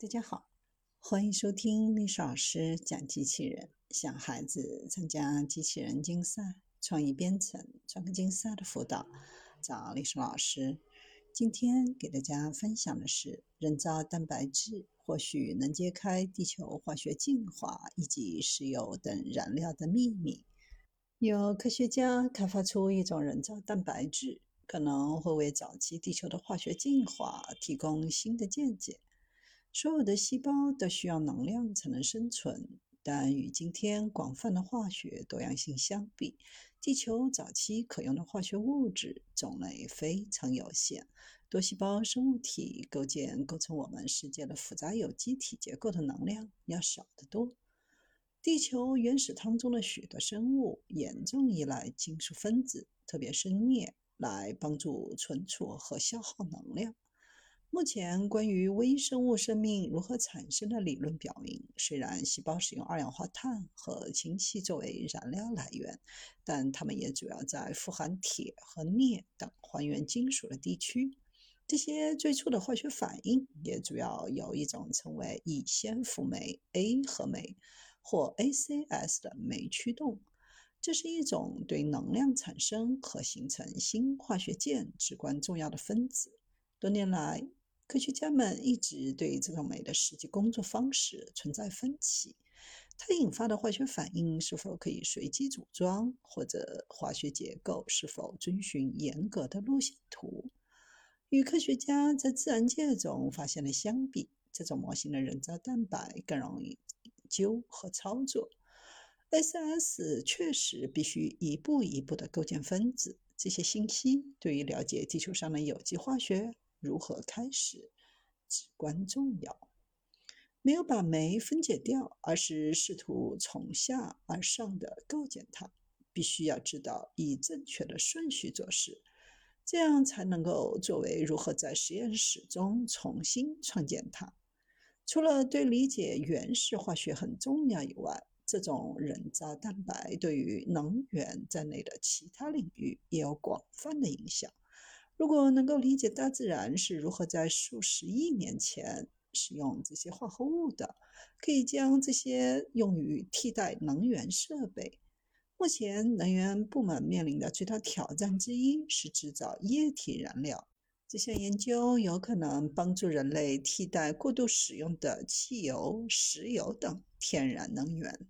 大家好，欢迎收听历史老师讲机器人。想孩子参加机器人竞赛、创意编程、创客竞赛的辅导，找历史老师。今天给大家分享的是，人造蛋白质或许能揭开地球化学进化以及石油等燃料的秘密。有科学家开发出一种人造蛋白质，可能会为早期地球的化学进化提供新的见解。所有的细胞都需要能量才能生存，但与今天广泛的化学多样性相比，地球早期可用的化学物质种类非常有限。多细胞生物体构建构成我们世界的复杂有机体结构的能量要少得多。地球原始汤中的许多生物严重依赖金属分子，特别是镍，来帮助存储和消耗能量。目前，关于微生物生命如何产生的理论表明，虽然细胞使用二氧化碳和氢气作为燃料来源，但它们也主要在富含铁和镍等还原金属的地区。这些最初的化学反应也主要由一种称为乙酰辅酶 A 合酶或 ACS 的酶驱动。这是一种对能量产生和形成新化学键至关重要的分子。多年来，科学家们一直对这种酶的实际工作方式存在分歧。它引发的化学反应是否可以随机组装，或者化学结构是否遵循严格的路线图，与科学家在自然界中发现的相比，这种模型的人造蛋白更容易研究和操作。S.S 确实必须一步一步地构建分子，这些信息对于了解地球上的有机化学。如何开始至关重要。没有把酶分解掉，而是试图从下而上的构建它。必须要知道以正确的顺序做事，这样才能够作为如何在实验室中重新创建它。除了对理解原始化学很重要以外，这种人造蛋白对于能源在内的其他领域也有广泛的影响。如果能够理解大自然是如何在数十亿年前使用这些化合物的，可以将这些用于替代能源设备。目前，能源部门面临的最大挑战之一是制造液体燃料。这项研究有可能帮助人类替代过度使用的汽油、石油等天然能源。